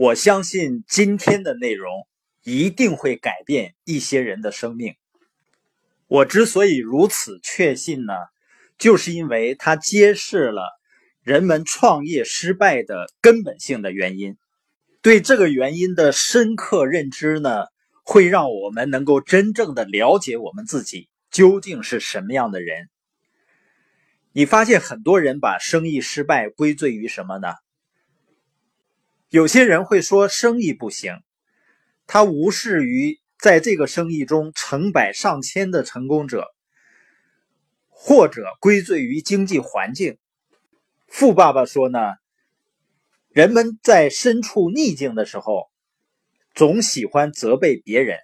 我相信今天的内容一定会改变一些人的生命。我之所以如此确信呢，就是因为它揭示了人们创业失败的根本性的原因。对这个原因的深刻认知呢，会让我们能够真正的了解我们自己究竟是什么样的人。你发现很多人把生意失败归罪于什么呢？有些人会说生意不行，他无视于在这个生意中成百上千的成功者，或者归罪于经济环境。富爸爸说呢，人们在身处逆境的时候，总喜欢责备别人。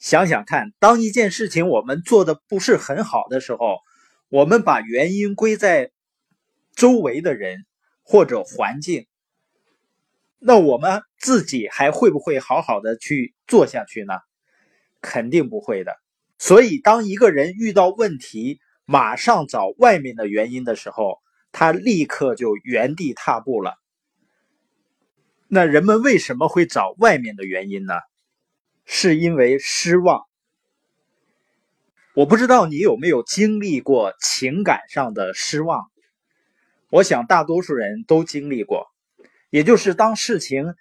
想想看，当一件事情我们做的不是很好的时候，我们把原因归在周围的人或者环境。那我们自己还会不会好好的去做下去呢？肯定不会的。所以，当一个人遇到问题，马上找外面的原因的时候，他立刻就原地踏步了。那人们为什么会找外面的原因呢？是因为失望。我不知道你有没有经历过情感上的失望，我想大多数人都经历过。也就是当事情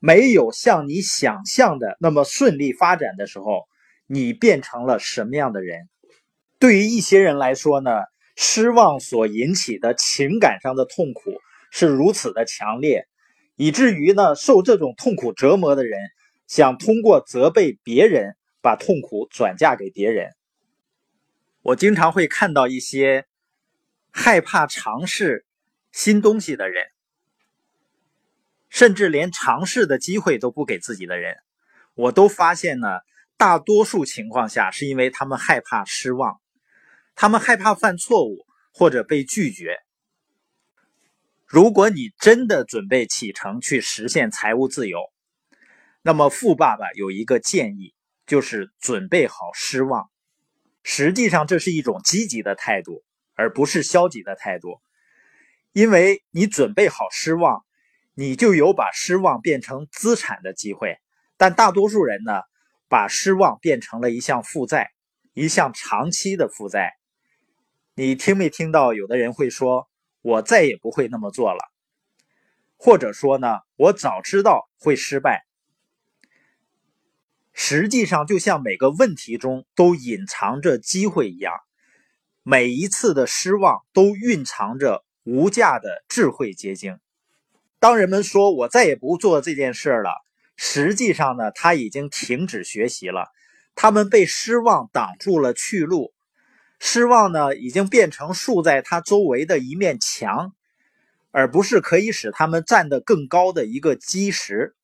没有像你想象的那么顺利发展的时候，你变成了什么样的人？对于一些人来说呢，失望所引起的情感上的痛苦是如此的强烈，以至于呢，受这种痛苦折磨的人想通过责备别人把痛苦转嫁给别人。我经常会看到一些害怕尝试新东西的人。甚至连尝试的机会都不给自己的人，我都发现呢。大多数情况下，是因为他们害怕失望，他们害怕犯错误或者被拒绝。如果你真的准备启程去实现财务自由，那么富爸爸有一个建议，就是准备好失望。实际上，这是一种积极的态度，而不是消极的态度，因为你准备好失望。你就有把失望变成资产的机会，但大多数人呢，把失望变成了一项负债，一项长期的负债。你听没听到？有的人会说：“我再也不会那么做了。”或者说呢，我早知道会失败。实际上，就像每个问题中都隐藏着机会一样，每一次的失望都蕴藏着无价的智慧结晶。当人们说我再也不做这件事了，实际上呢，他已经停止学习了。他们被失望挡住了去路，失望呢，已经变成竖在他周围的一面墙，而不是可以使他们站得更高的一个基石。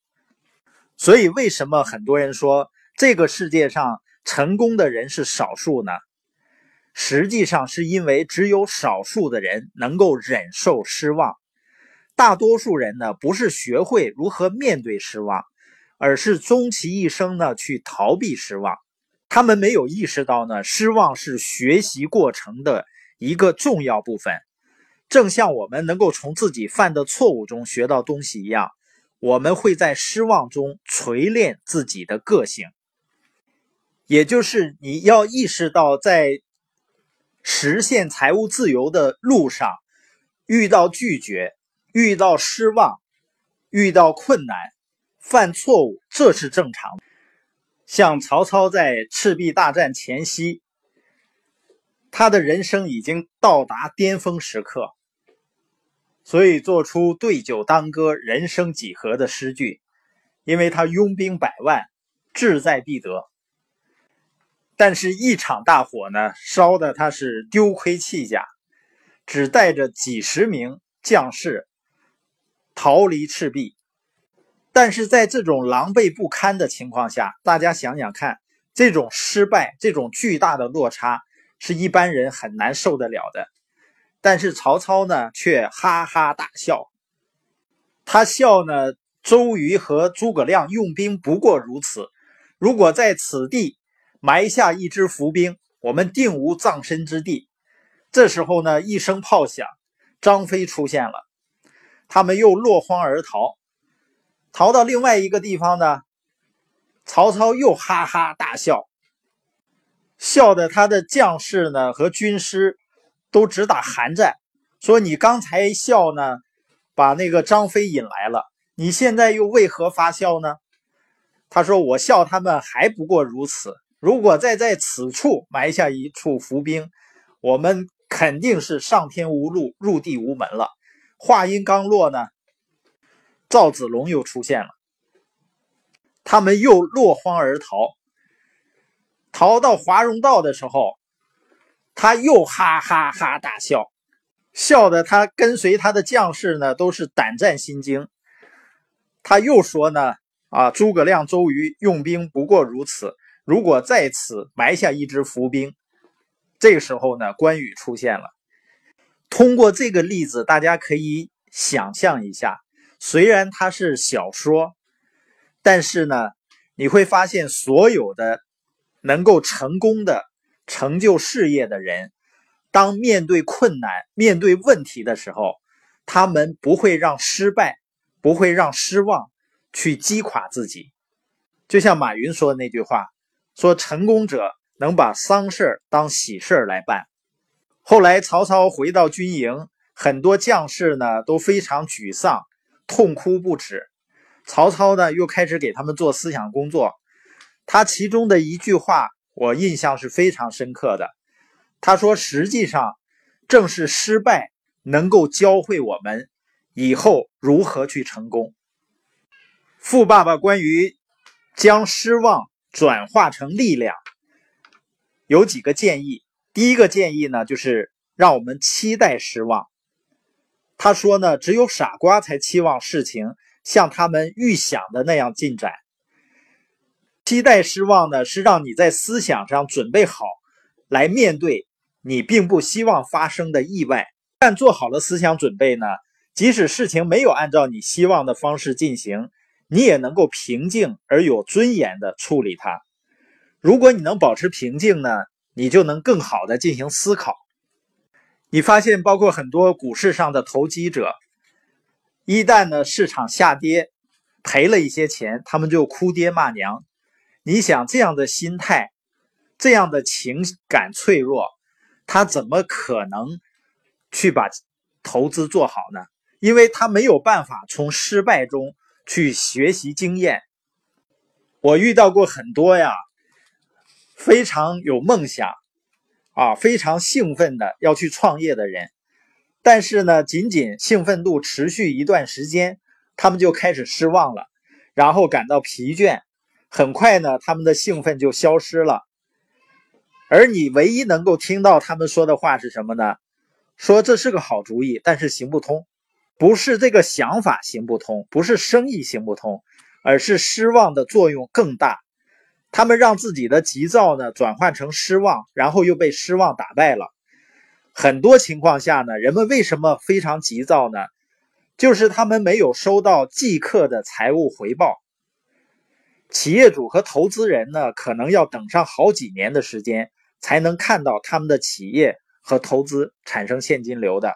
所以，为什么很多人说这个世界上成功的人是少数呢？实际上，是因为只有少数的人能够忍受失望。大多数人呢，不是学会如何面对失望，而是终其一生呢去逃避失望。他们没有意识到呢，失望是学习过程的一个重要部分。正像我们能够从自己犯的错误中学到东西一样，我们会在失望中锤炼自己的个性。也就是你要意识到，在实现财务自由的路上，遇到拒绝。遇到失望，遇到困难，犯错误，这是正常。像曹操在赤壁大战前夕，他的人生已经到达巅峰时刻，所以做出“对酒当歌，人生几何”的诗句。因为他拥兵百万，志在必得。但是，一场大火呢，烧的他是丢盔弃甲，只带着几十名将士。逃离赤壁，但是在这种狼狈不堪的情况下，大家想想看，这种失败，这种巨大的落差，是一般人很难受得了的。但是曹操呢，却哈哈大笑。他笑呢，周瑜和诸葛亮用兵不过如此，如果在此地埋下一支伏兵，我们定无葬身之地。这时候呢，一声炮响，张飞出现了。他们又落荒而逃，逃到另外一个地方呢，曹操又哈哈大笑，笑的他的将士呢和军师都直打寒战，说你刚才笑呢，把那个张飞引来了，你现在又为何发笑呢？他说我笑他们还不过如此，如果再在此处埋下一处伏兵，我们肯定是上天无路，入地无门了。话音刚落呢。赵子龙又出现了，他们又落荒而逃。逃到华容道的时候，他又哈哈哈大笑，笑的他跟随他的将士呢都是胆战心惊。他又说呢：“啊，诸葛亮、周瑜用兵不过如此，如果在此埋下一支伏兵。”这个时候呢，关羽出现了。通过这个例子，大家可以想象一下。虽然它是小说，但是呢，你会发现所有的能够成功的成就事业的人，当面对困难、面对问题的时候，他们不会让失败、不会让失望去击垮自己。就像马云说的那句话：“说成功者能把丧事当喜事来办。”后来曹操回到军营，很多将士呢都非常沮丧。痛哭不止，曹操呢又开始给他们做思想工作。他其中的一句话我印象是非常深刻的。他说：“实际上，正是失败能够教会我们以后如何去成功。”富爸爸关于将失望转化成力量有几个建议。第一个建议呢，就是让我们期待失望。他说呢，只有傻瓜才期望事情像他们预想的那样进展。期待失望呢，是让你在思想上准备好来面对你并不希望发生的意外。但做好了思想准备呢，即使事情没有按照你希望的方式进行，你也能够平静而有尊严的处理它。如果你能保持平静呢，你就能更好的进行思考。你发现，包括很多股市上的投机者，一旦呢市场下跌，赔了一些钱，他们就哭爹骂娘。你想这样的心态，这样的情感脆弱，他怎么可能去把投资做好呢？因为他没有办法从失败中去学习经验。我遇到过很多呀，非常有梦想。啊，非常兴奋的要去创业的人，但是呢，仅仅兴奋度持续一段时间，他们就开始失望了，然后感到疲倦，很快呢，他们的兴奋就消失了。而你唯一能够听到他们说的话是什么呢？说这是个好主意，但是行不通，不是这个想法行不通，不是生意行不通，而是失望的作用更大。他们让自己的急躁呢转换成失望，然后又被失望打败了。很多情况下呢，人们为什么非常急躁呢？就是他们没有收到即刻的财务回报。企业主和投资人呢，可能要等上好几年的时间，才能看到他们的企业和投资产生现金流的。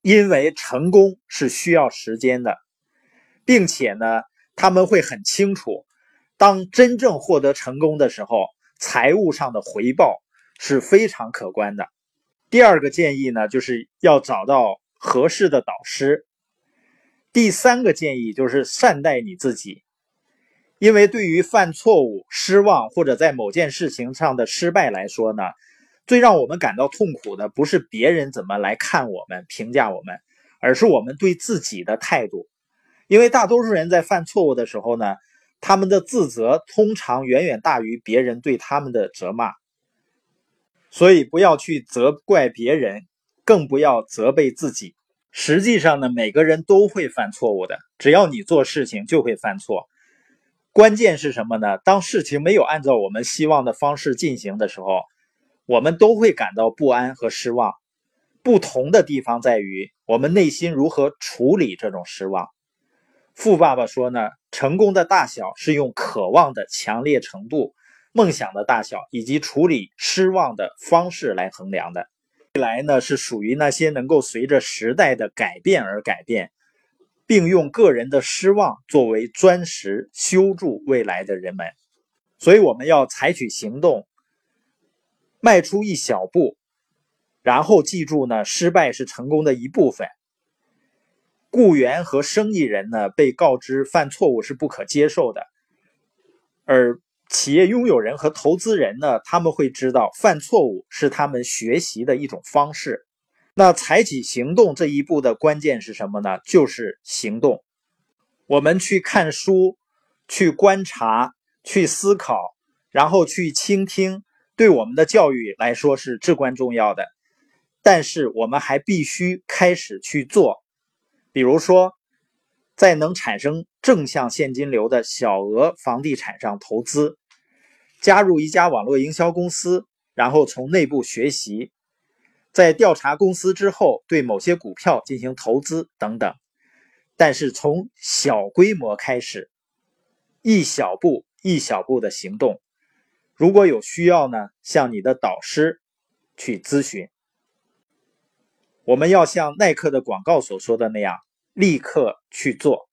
因为成功是需要时间的，并且呢，他们会很清楚。当真正获得成功的时候，财务上的回报是非常可观的。第二个建议呢，就是要找到合适的导师。第三个建议就是善待你自己，因为对于犯错误、失望或者在某件事情上的失败来说呢，最让我们感到痛苦的不是别人怎么来看我们、评价我们，而是我们对自己的态度。因为大多数人在犯错误的时候呢。他们的自责通常远远大于别人对他们的责骂，所以不要去责怪别人，更不要责备自己。实际上呢，每个人都会犯错误的，只要你做事情就会犯错。关键是什么呢？当事情没有按照我们希望的方式进行的时候，我们都会感到不安和失望。不同的地方在于，我们内心如何处理这种失望。富爸爸说呢，成功的大小是用渴望的强烈程度、梦想的大小以及处理失望的方式来衡量的。未来呢，是属于那些能够随着时代的改变而改变，并用个人的失望作为砖石修筑未来的人们。所以，我们要采取行动，迈出一小步，然后记住呢，失败是成功的一部分。雇员和生意人呢，被告知犯错误是不可接受的，而企业拥有人和投资人呢，他们会知道犯错误是他们学习的一种方式。那采取行动这一步的关键是什么呢？就是行动。我们去看书，去观察，去思考，然后去倾听，对我们的教育来说是至关重要的。但是我们还必须开始去做。比如说，在能产生正向现金流的小额房地产上投资，加入一家网络营销公司，然后从内部学习，在调查公司之后，对某些股票进行投资等等。但是从小规模开始，一小步一小步的行动。如果有需要呢，向你的导师去咨询。我们要像耐克的广告所说的那样，立刻去做。